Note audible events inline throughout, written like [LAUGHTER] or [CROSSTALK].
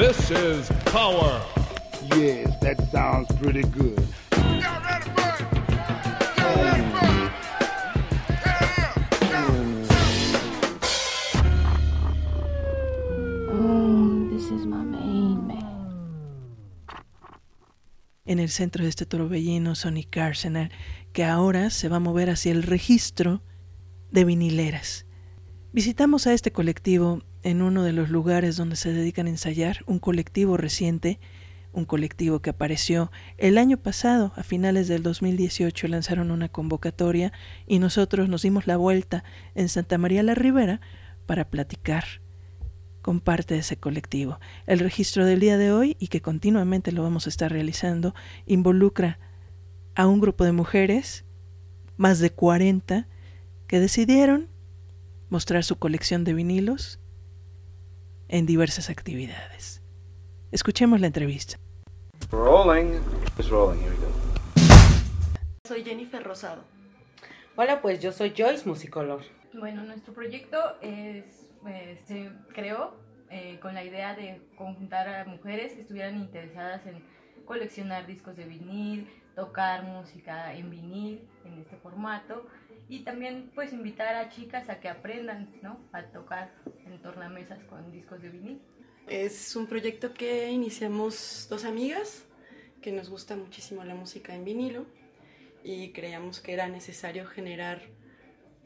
This is Power. Yes, that sounds pretty good. En el centro de este torbellino, Sonic Arsenal, que ahora se va a mover hacia el registro de vinileras. Visitamos a este colectivo en uno de los lugares donde se dedican a ensayar, un colectivo reciente, un colectivo que apareció el año pasado, a finales del 2018, lanzaron una convocatoria y nosotros nos dimos la vuelta en Santa María la Ribera para platicar con parte de ese colectivo. El registro del día de hoy, y que continuamente lo vamos a estar realizando, involucra a un grupo de mujeres, más de 40, que decidieron mostrar su colección de vinilos en diversas actividades. Escuchemos la entrevista. Rolling. rolling. Here we go. Soy Jennifer Rosado. Hola, pues yo soy Joyce Musicolor. Bueno, nuestro proyecto es, eh, se creó eh, con la idea de conjuntar a mujeres que estuvieran interesadas en coleccionar discos de vinil, tocar música en vinil en este formato y también pues invitar a chicas a que aprendan ¿no? a tocar en tornamesas con discos de vinil. Es un proyecto que iniciamos dos amigas que nos gusta muchísimo la música en vinilo y creíamos que era necesario generar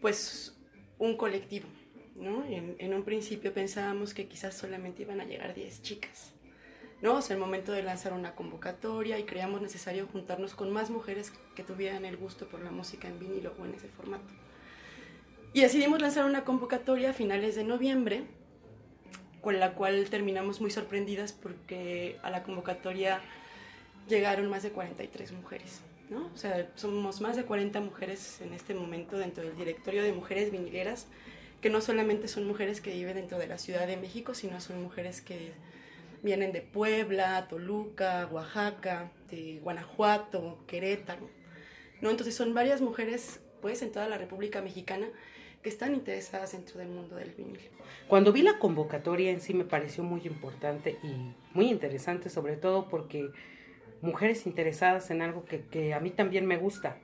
pues un colectivo. ¿no? En, en un principio pensábamos que quizás solamente iban a llegar 10 chicas ¿no? O sea, el momento de lanzar una convocatoria y creíamos necesario juntarnos con más mujeres que tuvieran el gusto por la música en vinilo o en ese formato. Y decidimos lanzar una convocatoria a finales de noviembre, con la cual terminamos muy sorprendidas porque a la convocatoria llegaron más de 43 mujeres. ¿no? O sea, somos más de 40 mujeres en este momento dentro del directorio de mujeres vinileras, que no solamente son mujeres que viven dentro de la Ciudad de México, sino son mujeres que vienen de Puebla, Toluca, Oaxaca, de Guanajuato, Querétaro. ¿no? Entonces son varias mujeres pues en toda la República Mexicana que están interesadas dentro del mundo del vinil. Cuando vi la convocatoria en sí me pareció muy importante y muy interesante, sobre todo porque mujeres interesadas en algo que, que a mí también me gusta,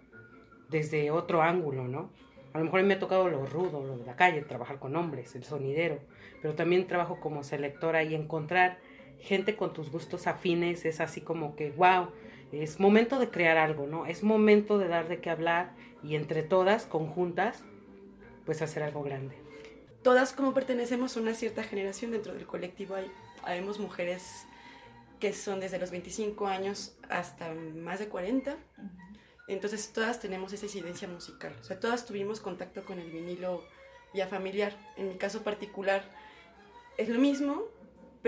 desde otro ángulo, ¿no? A lo mejor me ha tocado lo rudo, lo de la calle, trabajar con hombres, el sonidero, pero también trabajo como selectora y encontrar gente con tus gustos afines, es así como que, wow, es momento de crear algo, ¿no? Es momento de dar de qué hablar y entre todas, conjuntas, pues hacer algo grande. Todas como pertenecemos a una cierta generación dentro del colectivo, hay, habemos mujeres que son desde los 25 años hasta más de 40. Entonces todas tenemos esa incidencia musical. O sea, todas tuvimos contacto con el vinilo ya familiar. En mi caso particular es lo mismo,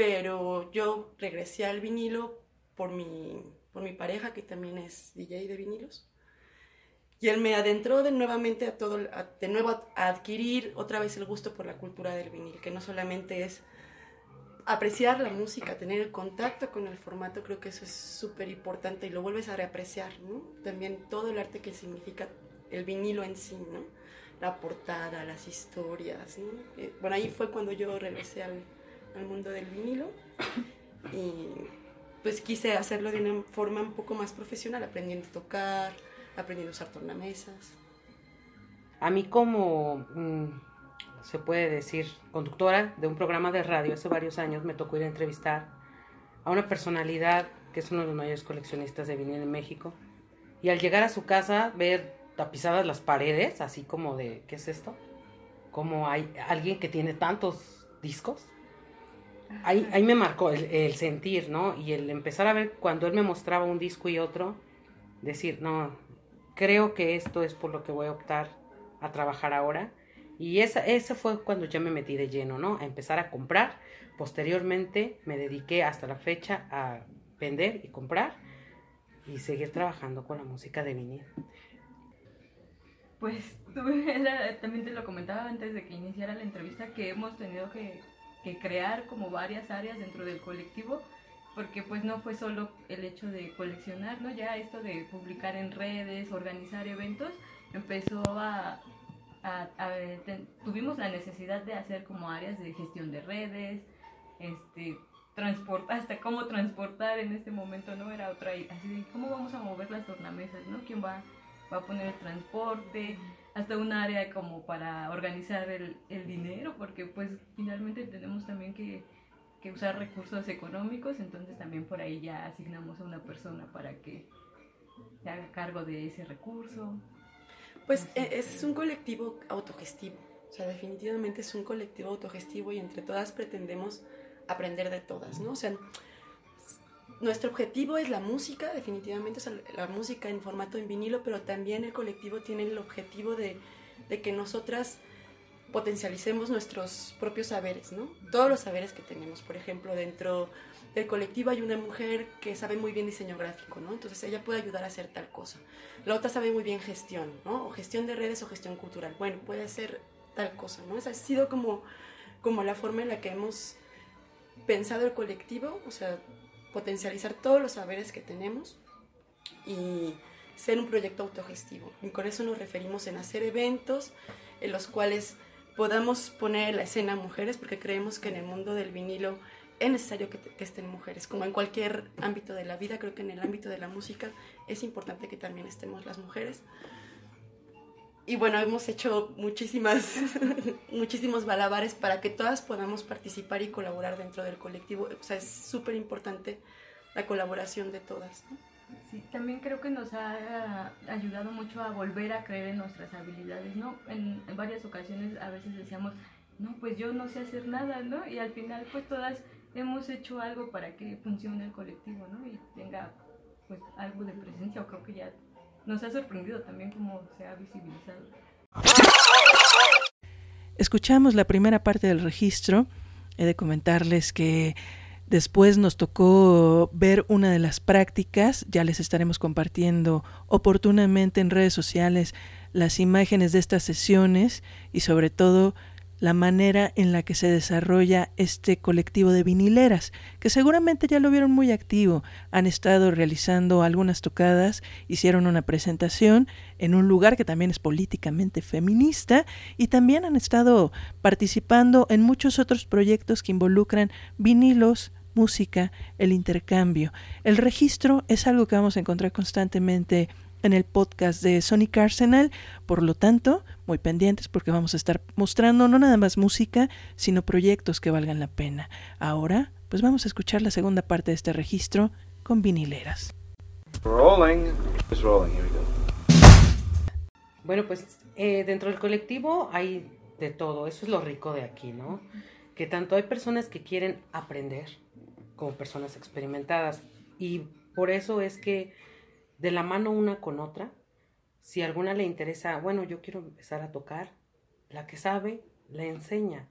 pero yo regresé al vinilo por mi, por mi pareja, que también es DJ de vinilos. Y él me adentró de nuevamente a todo, de nuevo a adquirir otra vez el gusto por la cultura del vinil, que no solamente es apreciar la música, tener el contacto con el formato, creo que eso es súper importante y lo vuelves a reapreciar, ¿no? También todo el arte que significa el vinilo en sí, ¿no? La portada, las historias, ¿no? Eh, bueno, ahí fue cuando yo regresé al, al mundo del vinilo [LAUGHS] y pues quise hacerlo de una forma un poco más profesional, aprendiendo a tocar, aprendiendo a usar tornamesas. A mí como, mm, se puede decir, conductora de un programa de radio hace varios años, me tocó ir a entrevistar a una personalidad que es uno de los mayores coleccionistas de vinilo en México. Y al llegar a su casa, ver tapizadas las paredes, así como de, ¿qué es esto? Como hay alguien que tiene tantos discos ahí, ahí me marcó el, sentir, ¿no? Y el empezar a ver cuando él me mostraba un disco y otro, decir, no, creo que esto es por lo que voy a optar a trabajar ahora. Y esa, ese fue cuando ya me metí de lleno, ¿no? A empezar a comprar. Posteriormente me dediqué hasta la fecha a vender y comprar y seguir trabajando con la música de vinil. Pues [LAUGHS] también te lo comentaba antes de que iniciara la entrevista que hemos tenido que que crear como varias áreas dentro del colectivo, porque pues no fue solo el hecho de coleccionar, ¿no? Ya esto de publicar en redes, organizar eventos, empezó a, tuvimos la necesidad de hacer como áreas de gestión de redes, este, transportar, hasta cómo transportar en este momento, ¿no? Era otra, así de, ¿cómo vamos a mover las tornamesas, ¿no? ¿Quién va, va a poner el transporte? Hasta un área como para organizar el, el dinero, porque pues finalmente tenemos también que, que usar recursos económicos, entonces también por ahí ya asignamos a una persona para que se haga cargo de ese recurso. Pues e, es un colectivo autogestivo, o sea, definitivamente es un colectivo autogestivo y entre todas pretendemos aprender de todas, ¿no? O sea, nuestro objetivo es la música, definitivamente, o la música en formato en vinilo, pero también el colectivo tiene el objetivo de, de que nosotras potencialicemos nuestros propios saberes, ¿no? Todos los saberes que tenemos, por ejemplo, dentro del colectivo hay una mujer que sabe muy bien diseño gráfico, ¿no? Entonces ella puede ayudar a hacer tal cosa. La otra sabe muy bien gestión, ¿no? O gestión de redes o gestión cultural. Bueno, puede hacer tal cosa, ¿no? Esa ha sido como, como la forma en la que hemos pensado el colectivo, o sea, potencializar todos los saberes que tenemos y ser un proyecto autogestivo. Y con eso nos referimos en hacer eventos en los cuales podamos poner la escena mujeres, porque creemos que en el mundo del vinilo es necesario que, que, estén mujeres, como en cualquier ámbito de la vida, creo que en el ámbito de la música es importante que también estemos las mujeres. Y bueno, hemos hecho muchísimas, [LAUGHS] muchísimos balabares para que todas podamos participar y colaborar dentro del colectivo. O sea, es súper importante la colaboración de todas. ¿no? Sí, también creo que nos ha ayudado mucho a volver a creer en nuestras habilidades, ¿no? En, en varias ocasiones a veces decíamos, no, pues yo no sé hacer nada, ¿no? Y al final pues todas hemos hecho algo para que funcione el colectivo, ¿no? Y tenga pues algo de presencia, o creo que ya nos ha sorprendido también cómo se ha visibilizado. Escuchamos la primera parte del registro. He de comentarles que después nos tocó ver una de las prácticas. Ya les estaremos compartiendo oportunamente en redes sociales las imágenes de estas sesiones y sobre todo la manera en la que se desarrolla este colectivo de vinileras, que seguramente ya lo vieron muy activo, han estado realizando algunas tocadas, hicieron una presentación en un lugar que también es políticamente feminista y también han estado participando en muchos otros proyectos que involucran vinilos, música, el intercambio. El registro es algo que vamos a encontrar constantemente en el podcast de Sonic Arsenal. Por lo tanto, muy pendientes porque vamos a estar mostrando no nada más música, sino proyectos que valgan la pena. Ahora, pues vamos a escuchar la segunda parte de este registro con vinileras. Rolling. It's rolling. Here we go. Bueno, pues eh, dentro del colectivo hay de todo. Eso es lo rico de aquí, ¿no? Que tanto hay personas que quieren aprender como personas experimentadas. Y por eso es que de la mano una con otra. Si alguna le interesa, bueno, yo quiero empezar a tocar, la que sabe, le enseña.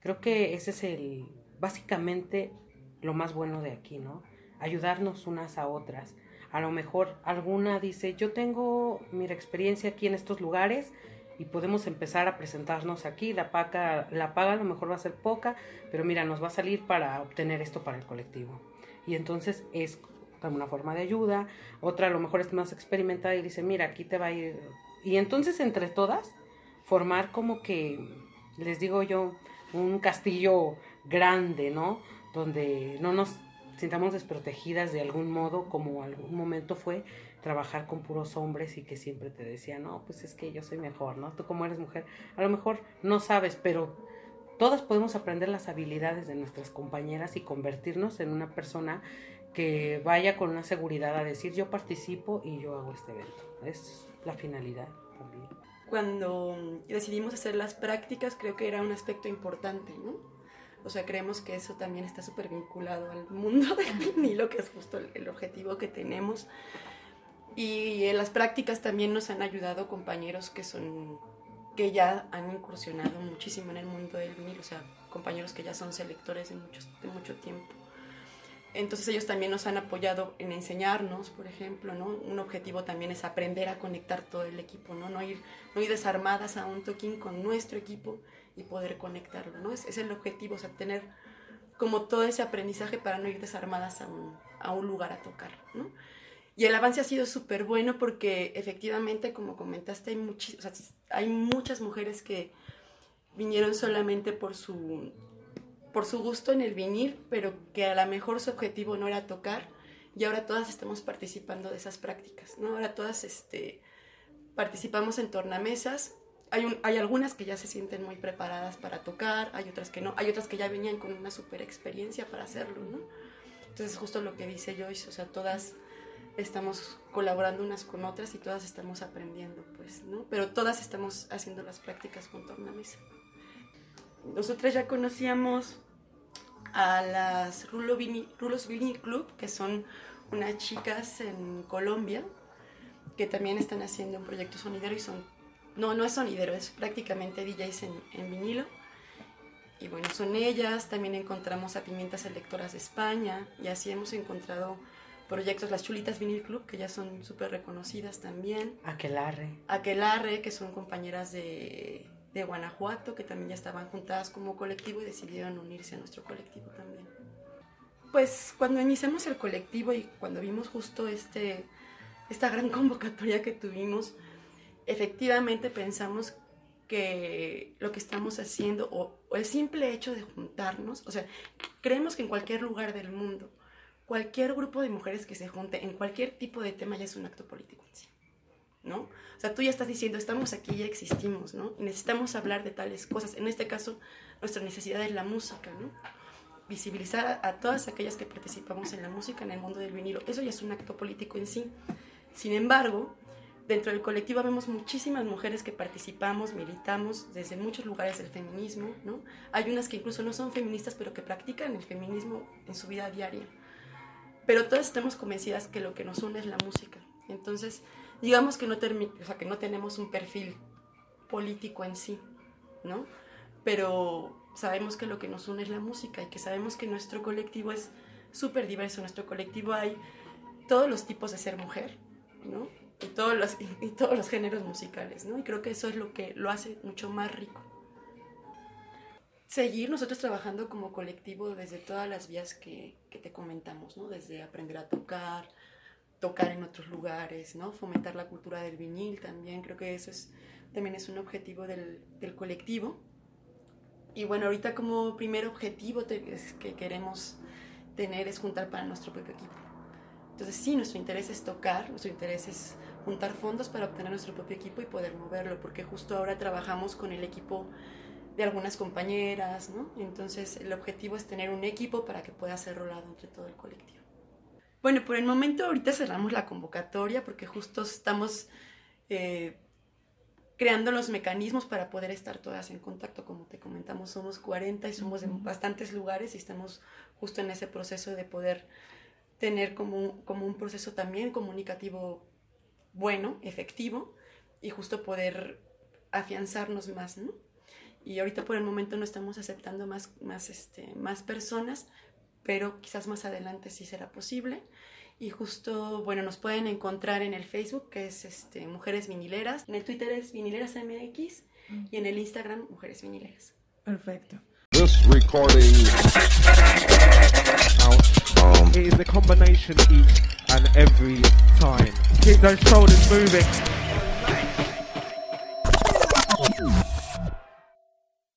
Creo que ese es el, básicamente, lo más bueno de aquí, ¿no? Ayudarnos unas a otras. A lo mejor alguna dice, yo tengo, mi experiencia aquí en estos lugares y podemos empezar a presentarnos aquí. La paga, la paga a lo mejor va a ser poca, pero mira, nos va a salir para obtener esto para el colectivo. Y entonces es una forma de ayuda, otra a lo mejor es más experimentada y dice, mira, aquí te va a ir. Y entonces entre todas, formar como que, les digo yo, un castillo grande, ¿no? Donde no nos sintamos desprotegidas de algún modo, como algún momento fue trabajar con puros hombres y que siempre te decían, no, pues es que yo soy mejor, ¿no? Tú como eres mujer, a lo mejor no sabes, pero todas podemos aprender las habilidades de nuestras compañeras y convertirnos en una persona que vaya con una seguridad a decir yo participo y yo hago este evento. Es la finalidad también. Cuando decidimos hacer las prácticas creo que era un aspecto importante, ¿no? O sea, creemos que eso también está súper vinculado al mundo [LAUGHS] del vinilo, que es justo el, objetivo que tenemos. Y en las prácticas también nos han ayudado compañeros que son que ya han incursionado muchísimo en el mundo del vinilo, o sea, compañeros que ya son selectores de mucho, de mucho tiempo. Entonces ellos también nos han apoyado en enseñarnos, por ejemplo, ¿no? Un objetivo también es aprender a conectar todo el equipo, ¿no? No ir, no ir desarmadas a un toquín con nuestro equipo y poder conectarlo, ¿no? Es, es el objetivo, o sea, tener como todo ese aprendizaje para no ir desarmadas a un, a un lugar a tocar, ¿no? Y el avance ha sido súper bueno porque efectivamente, como comentaste, hay, o sea, hay muchas mujeres que vinieron solamente por su por su gusto en el vinil, pero que a lo mejor su objetivo no era tocar, y ahora todas estamos participando de esas prácticas, ¿no? Ahora todas este, participamos en tornamesas, hay, un, hay algunas que ya se sienten muy preparadas para tocar, hay otras que no, hay otras que ya venían con una super experiencia para hacerlo, ¿no? Entonces justo lo que dice Joyce, o sea, todas estamos colaborando unas con otras y todas estamos aprendiendo, pues, ¿no? Pero todas estamos haciendo las prácticas con tornamesa. Nosotras ya conocíamos a las Rulo Vini, Rulos Vini Club, que son unas chicas en Colombia que también están haciendo un proyecto sonidero y son, no, no es sonidero, es prácticamente DJs en, en vinilo. Y bueno, son ellas, también encontramos a Pimientas Electoras de España y así hemos encontrado proyectos, las Chulitas Vinil Club, que ya son súper reconocidas también. Aquelarre. Aquelarre, que son compañeras de, de Guanajuato, que también ya estaban juntadas como colectivo y decidieron unirse a nuestro colectivo también. Pues cuando iniciamos el colectivo y cuando vimos justo este, esta gran [LAUGHS] convocatoria que tuvimos, efectivamente pensamos que lo que estamos haciendo o, o, el simple hecho de juntarnos, o sea, creemos que en cualquier lugar del mundo, cualquier grupo de mujeres que se junte en cualquier tipo de tema ya es un acto político en sí. ¿no? O sea, tú ya estás diciendo, estamos aquí, ya existimos, ¿no? necesitamos hablar de tales cosas. En este caso, nuestra necesidad es la música, ¿no? Visibilizar a, todas aquellas que participamos en la música, en el mundo del vinilo. Eso ya es un acto político en sí. Sin embargo, dentro del colectivo vemos muchísimas mujeres que participamos, militamos desde muchos lugares del feminismo, ¿no? Hay unas que incluso no son feministas, pero que practican el feminismo en su vida diaria. Pero todas estamos convencidas que lo que nos une es la música. Entonces, digamos que no, tenemos un perfil político en sí, ¿no? Pero sabemos que lo que nos une es la música y que sabemos que nuestro colectivo es súper diverso. Nuestro colectivo hay todos los tipos de ser mujer, ¿no? Y todos, los, y todos los géneros musicales, ¿no? Y creo que eso es lo que lo hace mucho más rico. Seguir nosotros trabajando como colectivo desde todas las vías que, que te comentamos, ¿no? Desde aprender a tocar, tocar en otros lugares, ¿no? Fomentar la cultura del vinil también, creo que eso es, también es un objetivo del, del colectivo. Y bueno, ahorita como primer objetivo que queremos tener es juntar para nuestro propio equipo. Entonces sí, nuestro interés es tocar, nuestro interés es juntar fondos para obtener nuestro propio equipo y poder moverlo, porque justo ahora trabajamos con el equipo de algunas compañeras, ¿no? Entonces el objetivo es tener un equipo para que pueda ser rolado entre todo el colectivo. Bueno, por el momento ahorita cerramos la convocatoria porque justo estamos eh, creando los mecanismos para poder estar todas en contacto. Como te comentamos, somos 40 y somos de bastantes lugares y estamos justo en ese proceso de poder tener como como un proceso también comunicativo bueno, efectivo y justo poder afianzarnos más, ¿no? Y ahorita por el momento no estamos aceptando más, más, este, más personas, pero quizás más adelante sí será posible. Y justo, bueno, nos pueden encontrar en el Facebook, que es este, Mujeres Vinileras. En el Twitter es Vinileras MX y en el Instagram Mujeres Vinileras. Perfecto. This recording is a combination each and every time. Keep those shoulders moving.